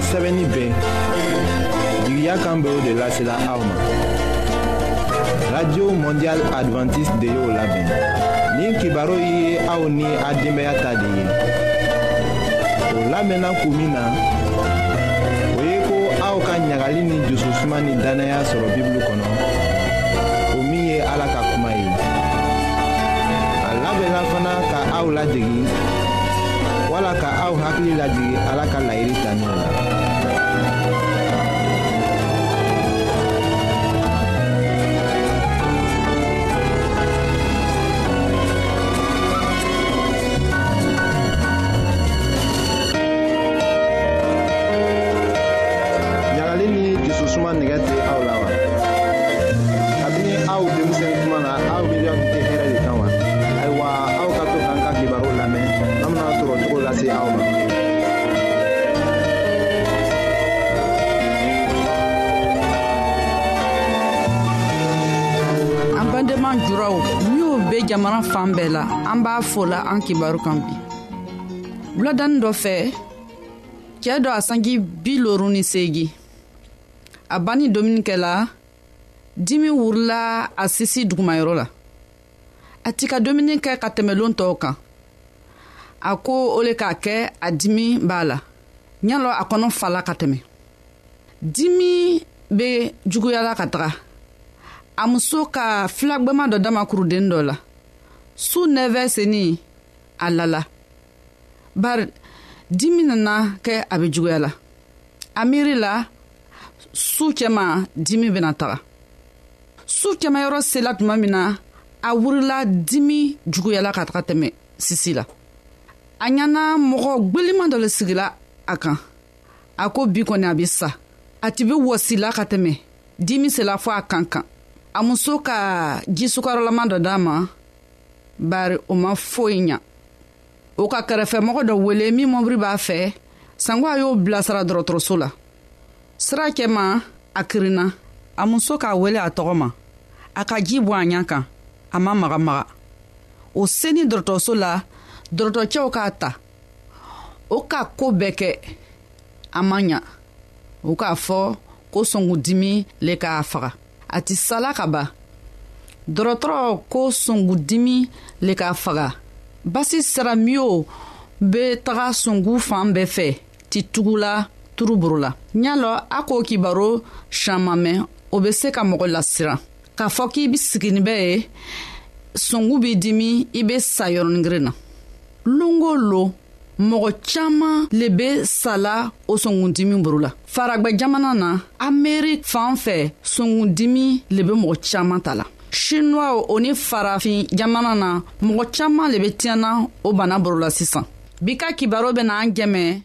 a sɛbɛnni bɛɛ jigiya kan bɛ o de lasela aw ma radio mondial adventiste de y'o labɛn nin kibaru ye aw ni a denbaya ta de ye o lamɛnna kun min na o ye ko aw ka ɲagali ni dususuma ni dannaya sɔrɔ bibulu kɔnɔ o min ye ala ka kuma ye a labɛnna fana ka aw lajigin wala ka aw hakili lajigin ala ka laɲini tanin la kabini aw denmisɛn kuma na aw miiriya tun tɛ hɛrɛ de kan wa ayiwa aw ka to k'an ka kibaruw lamɛn an bena sɔrɔ cogo lase aw ma an badenma juraw minw be jamana fan bɛɛ la an b'a fola an kibaru kan bi wuladanin dɔ fɛ cɛɛ dɔ a sanji bi lorun ni seegi a banni dumuni kɛla dimi wurila a sisi dugumayɔrɔ la a ti ka dumuni kɛ ka tɛmɛlon tɔw kan a ko o le k'a kɛ a dimi b'a la ɲalɔ a kɔnɔ fala ka tɛmɛ dimi bɛ juguyala ka taga a muso ka filagwɛma dɔ dama kuruden dɔ la su nɛfɛ senin a lala bari dimi nana kɛ a bɛ juguya la a miiri la su cɛma dimi bɛna taga su kɛmayɔrɔ sela tuma min na a wurila dimi juguyala ka taga tɛmɛ sisi la a ɲana mɔgɔ gweliman dɔ le sigila a kan a ko bi kɔni a bɛ sa a tɛ bɛ wɔsila ka tɛmɛ dimi sela fɔ a kan kan a muso ka jisukarɔlama dɔ d'a ma bari o ma foyi ɲa o ka kɛrɛfɛmɔgɔ dɔ wele min mɔbiri b'a fɛ sanko a y'o bilasira dɔgɔtɔrɔso la sira cɛma a kirinna a muso k'a wele a tɔgɔ ma a ka ji bɔ a ɲa kan a ma magamaga o seni dɔgɔtɔrɔso la dɔgɔtɔrɔcɛw k'a ta o ka ko bɛɛ kɛ a ma ɲa u k'a fɔ ko sɔngudimi le k'a faga a ti sala ka ban dɔrɔtɔrɔ ko sɔngudimi le k'a faga basi sira miyo be taga sɔngu fan bɛɛ fɛ ti tugu la turuburu la ɲa lɔ a k'o kibaro siaman mɛn o be se ka mɔgɔ lasiran k'a fɔ k'i be siginin bɛ ye sɔngu b'i dimi i be sa yɔrɔningirin na longo lon mɔgɔ caman le be sala o sɔngundimi boro la faragwɛ jamana na amerik fan fɛ sɔngundimi le be mɔgɔ caman ta la shinuwaw o ni farafin jamana na mɔgɔ caman le be tiɲɛna o bana boro la sisan bi ka kibaro bena an jɛmɛ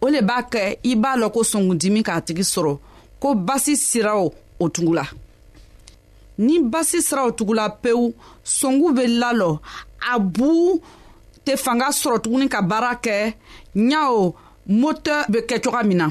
o le b'a kɛ i b'a lɔn ko sɔngundimi k'a tigi sɔrɔ ko basi siraw o tugula ni basi siraw tugula pewu sɔngu bɛ lalɔ a bu tɛ fanga sɔrɔ tuguni ka baara kɛ ɲaw motɛ bɛ kɛ cogoya min na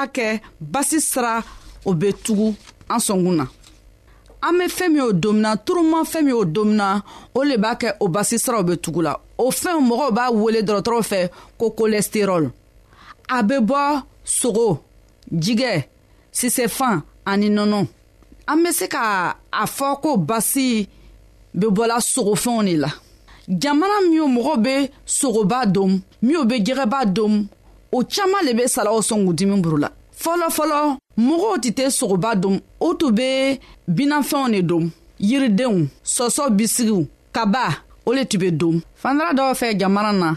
b'a kɛ basi sira o bɛ tugu an sɔnkun na an bɛ fɛn min o domina turuma fɛn min o domina o le b'a kɛ o basi siraw bɛ tugu la o fɛnw mɔgɔw b'a wele dɔgɔtɔrɔw fɛ ko kolɛsiterɔli a bɛ bɔ sogo jigɛ sisɛfan ani nɔnɔ an bɛ se ka a fɔ ko basi bɛ bɔla sogofɛnw de la jamana minnu mɔgɔw bɛ sogoba dom minnu bɛ jɛgɛba dom o caman de bɛ salaw sɔn k'u dimi buru la fɔlɔfɔlɔ mɔgɔw tɛ tɛ sogoba dom o tun bɛ binafɛnw de dom yiridenw sɔsɔ bisigiw kaba o le tun bɛ dom fandara dɔw fɛ jamana na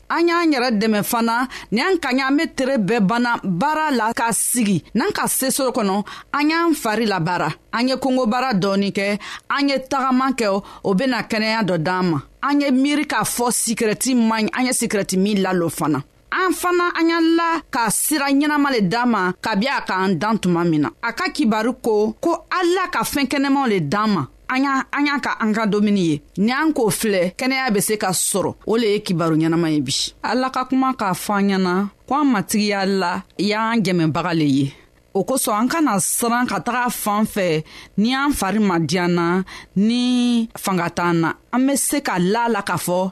an y'an yɛrɛ dɛmɛ fana ni an ka ɲa an be tere bɛɛ banna baara la ka sigi n'an ka sesoro kɔnɔ an y'an fari labaara an ye kongobara dɔɔni kɛ an ye tagaman kɛ o bena kɛnɛya dɔ d'an ma an ye miiri k'a fɔ sikirɛti man ɲi an ye sikirɛti min lalo fana an fana an y'an la ka sira ɲɛnama le d'an ma kabi a k'an dan tuma min na a ka kibaru ko ko ala ka fɛɛn kɛnɛmaw le d'an ma an y'a an y'a ka an ka domuni ye ni an k'o filɛ kɛnɛya bɛ se ka sɔrɔ o le ye kibaru ɲɛnama ye bi ala ka kuma k'a fɔ an ɲɛna ko an matigiya la y'an jɛmɛbaga le ye o kosɔn an kana siran ka taga fan fɛ ni an fari ma diyan na ni fanga t'an na an bɛ se ka la la k'a fɔ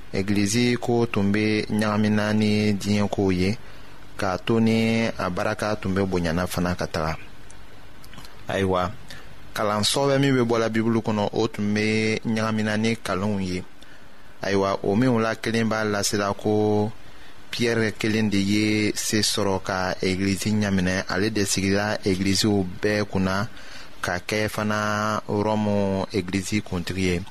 egilizi ko tun bɛ ɲagamina ni diɲɛ kow ye k'a to ni a baraka tun bɛ bonyana fana ka taga ayiwa kalan sɔbɛ min bɛ bɔla bibulu kɔnɔ o tun bɛ ɲagamina ni kalonw ye ayiwa o minw la kelen b'a lasela ko piyɛrɛ kelen de ye se sɔrɔ ka egilizi ɲaminɛ ale de sigila egiliziw bɛɛ kunna ka kɛ fana rɔmu egilizi kuntigi ye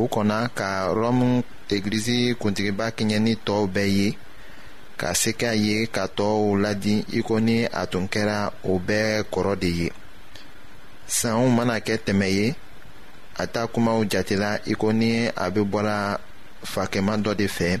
u kɔnna ka rɔmu egilizi kuntigiba kɛɲɛ ni tɔw bɛɛ ye ka se k'a ye ka tɔɔw ladi i ko ni a tun kɛra o bɛɛ kɔrɔ de ye sanw mana kɛ tɛmɛ ye a ta kumaw jatela i ko ni a bɛ bɔra fakɛma dɔ de fɛ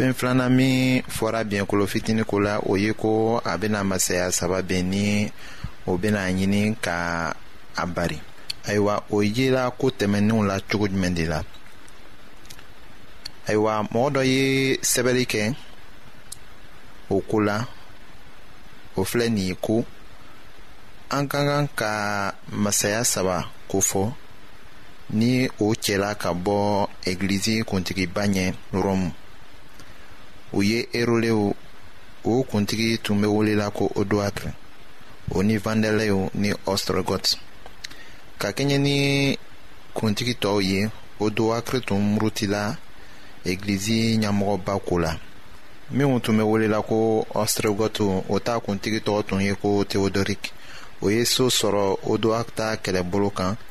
fɛn filanan min fɔra biɲɛkolo fitini ko la o ye ko a bɛna masaya saba bɛn ni o bɛna ɲini ka a bari ayiwa o yela ko tɛmɛnenw la cogo jumɛn de la ayiwa mɔgɔ dɔ ye sɛbɛnni kɛ o ko la o filɛ nin ye ko an ka kan ka masaya saba ko fɔ ni o cɛla ka bɔ egilizi kuntigiba ɲɛ rɔmu u ye erolew o kuntigi tun bɛ welela ko odoatre o ni vandɛlɛw ni ɔstrɔgɔt ka kɛɲɛ ni kuntigi tɔw ye odoatre tun murutila egilizi ɲɛmɔgɔba ko la minnu tun bɛ welela ko ɔstrɔgɔt o ta kuntigi tɔgɔ tun ye ko teodorik o ye so sɔrɔ odoakta kɛlɛbolo kan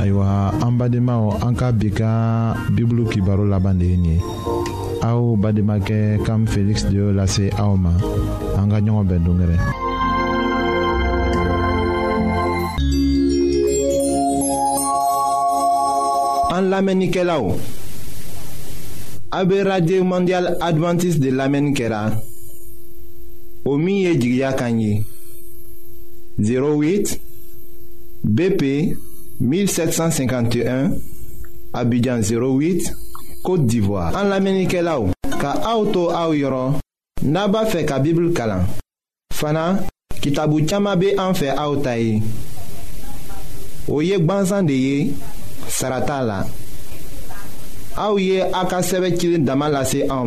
ayiwa an badenmaw an ka bi ka bibulu kibaro laban de ye nin ye aw bademakɛ kam feliksi de y'o lase aw ma an ka ɲɔgɔn bɛn dongɛrɛ an lamɛnnikɛlaw a bɛ radio mondial adventiste de lamɛnni kɛra o min ye jigiya kan ye 08 BP 1751, Abidjan 08, Côte d'Ivoire. En l'Amérique là ka auto au yoro, naba fe ka Bible kalan. Fana, kitabu chama be en fe aotaye. Oye gbanzan de ye, sarata la. Aouye aka sebe kilin dama lase en